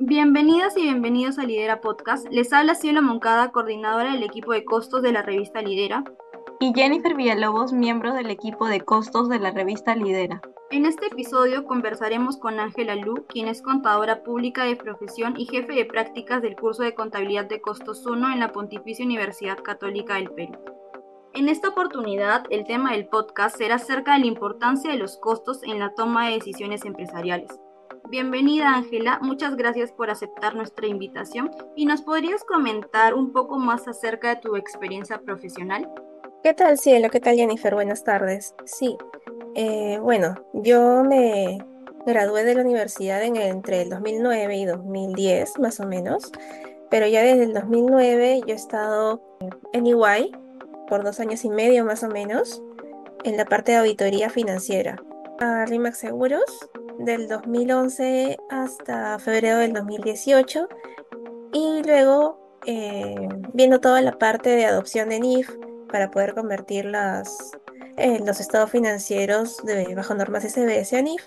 Bienvenidas y bienvenidos a Lidera Podcast. Les habla Cielo Moncada, coordinadora del equipo de costos de la revista Lidera. Y Jennifer Villalobos, miembro del equipo de costos de la revista Lidera. En este episodio conversaremos con Ángela Lu, quien es contadora pública de profesión y jefe de prácticas del curso de contabilidad de costos 1 en la Pontificia Universidad Católica del Perú. En esta oportunidad, el tema del podcast será acerca de la importancia de los costos en la toma de decisiones empresariales. Bienvenida Ángela, muchas gracias por aceptar nuestra invitación y nos podrías comentar un poco más acerca de tu experiencia profesional. ¿Qué tal, Cielo? ¿Qué tal, Jennifer? Buenas tardes. Sí, eh, bueno, yo me gradué de la universidad en, entre el 2009 y 2010, más o menos, pero ya desde el 2009 yo he estado en EY por dos años y medio, más o menos, en la parte de auditoría financiera. A RIMAX Seguros del 2011 hasta febrero del 2018 y luego eh, viendo toda la parte de adopción de NIF para poder convertir las, los estados financieros de bajo normas SBS a NIF.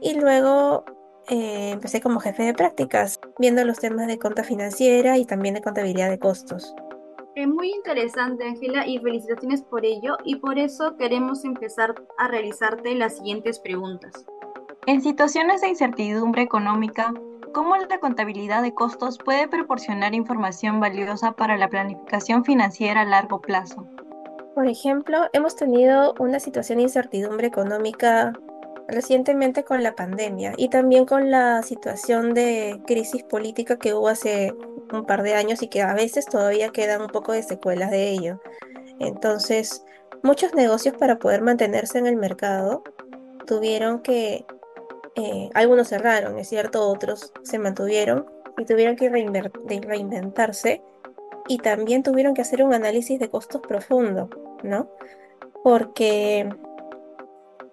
Y luego eh, empecé como jefe de prácticas, viendo los temas de cuenta financiera y también de contabilidad de costos. Es muy interesante, Ángela, y felicitaciones por ello, y por eso queremos empezar a realizarte las siguientes preguntas. En situaciones de incertidumbre económica, ¿cómo la contabilidad de costos puede proporcionar información valiosa para la planificación financiera a largo plazo? Por ejemplo, hemos tenido una situación de incertidumbre económica recientemente con la pandemia y también con la situación de crisis política que hubo hace un par de años y que a veces todavía quedan un poco de secuelas de ello. Entonces, muchos negocios para poder mantenerse en el mercado tuvieron que eh, algunos cerraron, es cierto, otros se mantuvieron y tuvieron que reinventarse y también tuvieron que hacer un análisis de costos profundo, ¿no? Porque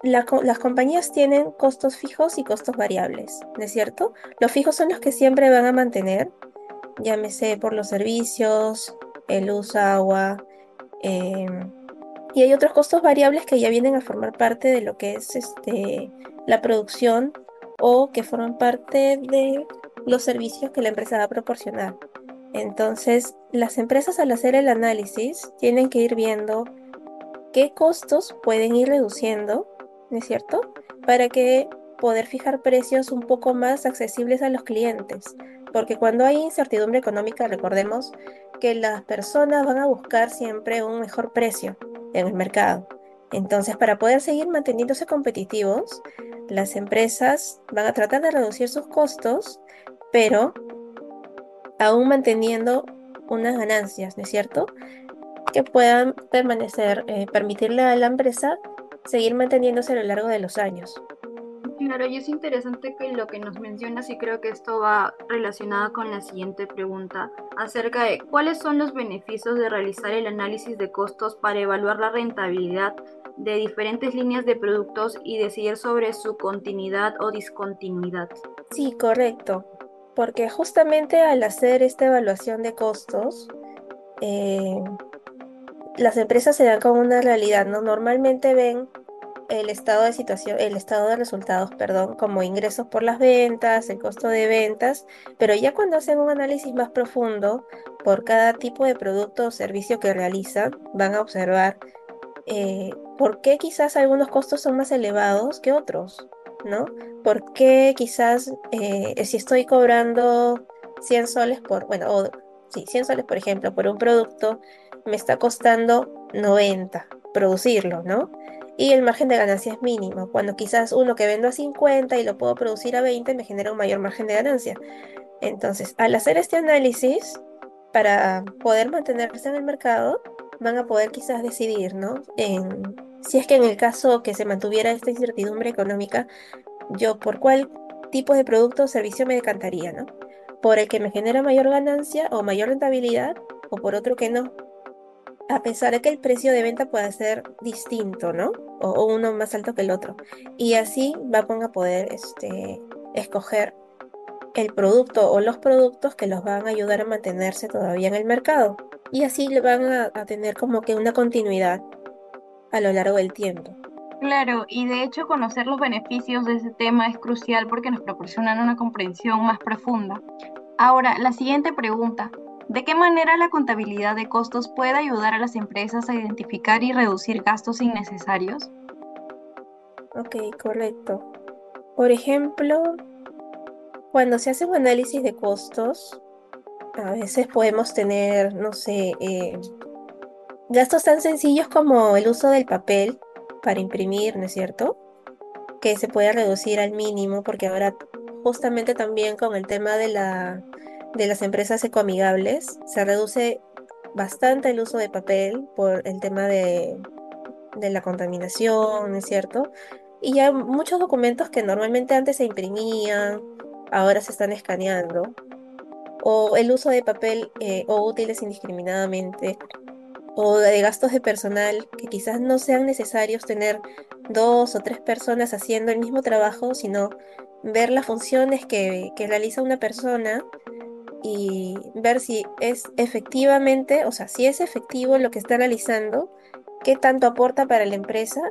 las compañías tienen costos fijos y costos variables, ¿no es cierto? Los fijos son los que siempre van a mantener, llámese por los servicios, el luz, agua, em, y hay otros costos variables que ya vienen a formar parte de lo que es este, la producción o que forman parte de los servicios que la empresa va a proporcionar. Entonces, las empresas al hacer el análisis tienen que ir viendo qué costos pueden ir reduciendo, ¿no es cierto? Para que poder fijar precios un poco más accesibles a los clientes. Porque cuando hay incertidumbre económica, recordemos que las personas van a buscar siempre un mejor precio en el mercado. Entonces, para poder seguir manteniéndose competitivos, las empresas van a tratar de reducir sus costos, pero aún manteniendo unas ganancias, ¿no es cierto? Que puedan permanecer, eh, permitirle a la empresa seguir manteniéndose a lo largo de los años. Claro, y es interesante que lo que nos mencionas y creo que esto va relacionado con la siguiente pregunta acerca de cuáles son los beneficios de realizar el análisis de costos para evaluar la rentabilidad de diferentes líneas de productos y decidir sobre su continuidad o discontinuidad. Sí, correcto, porque justamente al hacer esta evaluación de costos, eh, las empresas se dan con una realidad, ¿no? Normalmente ven el estado de situación, el estado de resultados, perdón, como ingresos por las ventas, el costo de ventas, pero ya cuando hacen un análisis más profundo por cada tipo de producto o servicio que realizan, van a observar eh, por qué quizás algunos costos son más elevados que otros, ¿no? ¿Por qué quizás eh, si estoy cobrando 100 soles por, bueno, o, sí, 100 soles por ejemplo, por un producto, me está costando 90 producirlo, ¿no? y el margen de ganancia es mínimo. Cuando quizás uno que vendo a 50 y lo puedo producir a 20 me genera un mayor margen de ganancia. Entonces, al hacer este análisis, para poder mantenerse en el mercado, van a poder quizás decidir, ¿no? Si es que en el caso que se mantuviera esta incertidumbre económica, yo por cuál tipo de producto o servicio me decantaría, ¿no? Por el que me genera mayor ganancia o mayor rentabilidad o por otro que no a pesar de que el precio de venta pueda ser distinto, ¿no? O, uno más alto que el otro. Y así van a poder este, escoger el producto o los productos que los van a ayudar a mantenerse todavía en el mercado. Y así le van a, tener como que una continuidad a lo largo del tiempo. Claro, y de hecho conocer los beneficios de ese tema es crucial porque nos proporcionan una comprensión más profunda. Ahora, la siguiente pregunta. ¿De qué manera la contabilidad de costos puede ayudar a las empresas a identificar y reducir gastos innecesarios? Ok, correcto. Por ejemplo, cuando se hace un análisis de costos, a veces podemos tener, no sé, eh, gastos tan sencillos como el uso del papel para imprimir, ¿no es cierto? Que se puede reducir al mínimo porque ahora justamente también con el tema de la de las empresas ecoamigables se reduce bastante el uso de papel por el tema de, de la contaminación, ¿no es cierto? Y ya muchos documentos que normalmente antes se imprimían, ahora se están escaneando. O el uso de papel eh, o útiles indiscriminadamente. O de gastos de personal que quizás no sean necesarios tener dos o tres personas haciendo el mismo trabajo, sino ver las funciones que, que realiza una persona y ver si es efectivamente, o sea, si es efectivo lo que está realizando, qué tanto aporta para la empresa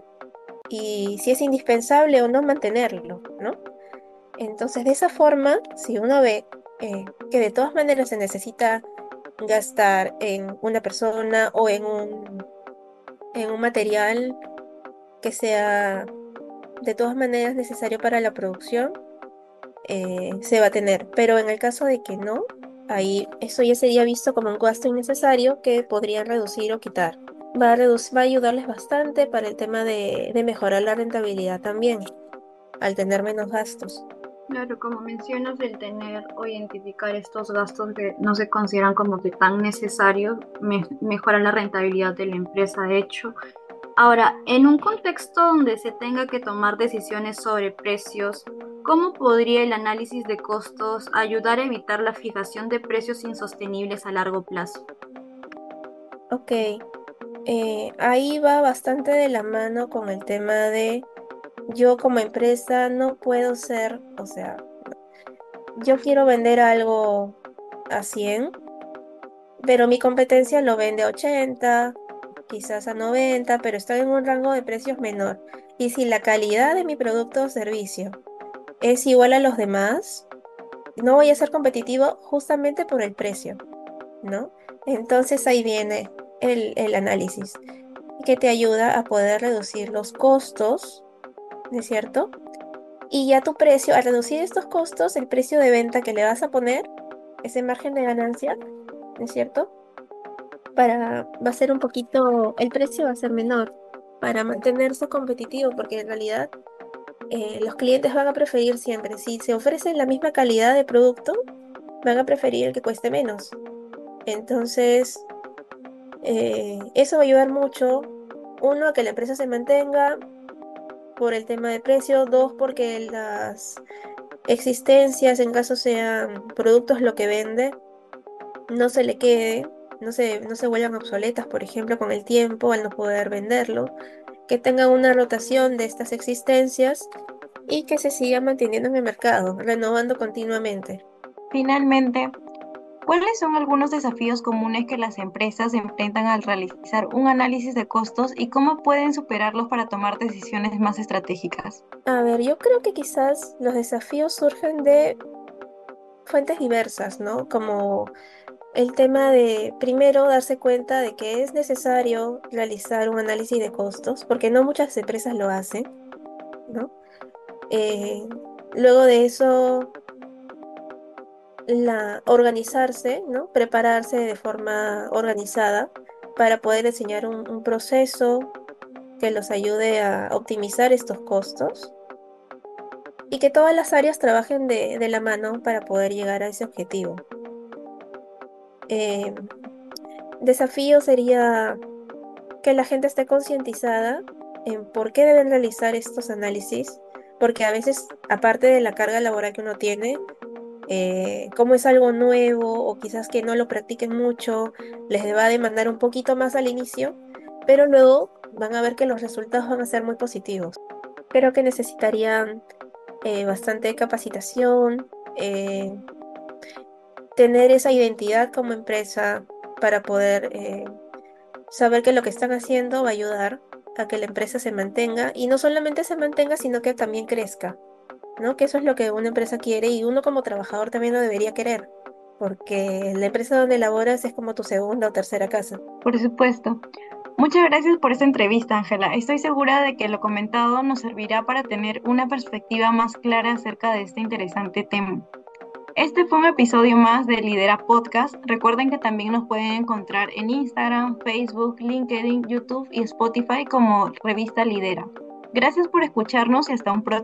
y si es indispensable o no mantenerlo, ¿no? Entonces, de esa forma, si uno ve eh, que de todas maneras se necesita gastar en una persona o en un, en un material que sea de todas maneras necesario para la producción, eh, se va a tener. Pero en el caso de que no, ahí eso ya sería visto como un gasto innecesario que podrían reducir o quitar. Va a, va a ayudarles bastante para el tema de, de mejorar la rentabilidad también, al tener menos gastos. Claro, como mencionas, el tener o identificar estos gastos que no se consideran como que tan necesarios, me, mejora la rentabilidad de la empresa. De hecho, ahora, en un contexto donde se tenga que tomar decisiones sobre precios, ¿Cómo podría el análisis de costos ayudar a evitar la fijación de precios insostenibles a largo plazo? Ok, eh, ahí va bastante de la mano con el tema de yo como empresa no puedo ser, o sea, yo quiero vender algo a 100, pero mi competencia lo vende a 80, quizás a 90, pero está en un rango de precios menor. Y si la calidad de mi producto o servicio es igual a los demás, no voy a ser competitivo justamente por el precio, ¿no? Entonces ahí viene el, análisis que te ayuda a poder reducir los costos, ¿no es cierto? Y ya tu precio, al reducir estos costos, el precio de venta que le vas a poner, ese margen de ganancia, ¿no es cierto? Para, va a ser un poquito, el precio va a ser menor para mantenerse competitivo, porque en realidad eh, los clientes van a preferir siempre, si se ofrece la misma calidad de producto, van a preferir el que cueste menos. Entonces, eh, eso va a ayudar mucho, uno, a que la empresa se mantenga por el tema de precio, dos, porque las existencias, en caso sean productos lo que vende, no se le quede, no se, no se vuelvan obsoletas, por ejemplo, con el tiempo al no poder venderlo que tenga una rotación de estas existencias y que se siga manteniendo en el mercado, renovando continuamente. Finalmente, ¿cuáles son algunos desafíos comunes que las empresas enfrentan al realizar un análisis de costos y cómo pueden superarlos para tomar decisiones más estratégicas? A ver, yo creo que quizás los desafíos surgen de fuentes diversas, ¿no? Como el tema de primero darse cuenta de que es necesario realizar un análisis de costos, porque no muchas empresas lo hacen, ¿no? Eh, luego de eso, la, organizarse, ¿no? Prepararse de forma organizada para poder diseñar un, proceso que los ayude a optimizar estos costos y que todas las áreas trabajen de la mano para poder llegar a ese objetivo. Eh, desafío sería que la gente esté concientizada en por qué deben realizar estos análisis, porque a veces, aparte de la carga laboral que uno tiene, eh, como es algo nuevo o quizás que no lo practiquen mucho, les va a demandar un poquito más al inicio, pero luego van a ver que los resultados van a ser muy positivos. Creo que necesitarían eh, bastante capacitación, tener esa identidad como empresa para poder eh, saber que lo que están haciendo va a ayudar a que la empresa se mantenga y no solamente se mantenga, sino que también crezca, ¿no? Que eso es lo que una empresa quiere y uno como trabajador también lo debería querer, porque la empresa donde laboras es como tu segunda o tercera casa. Por supuesto. Muchas gracias por esta entrevista, Ángela. Estoy segura de que lo comentado nos servirá para tener una perspectiva más clara acerca de este interesante tema. Este fue un episodio más de Lidera Podcast. Recuerden que también nos pueden encontrar en Instagram, Facebook, LinkedIn, YouTube y Spotify como Revista Lidera. Gracias por escucharnos y hasta un próximo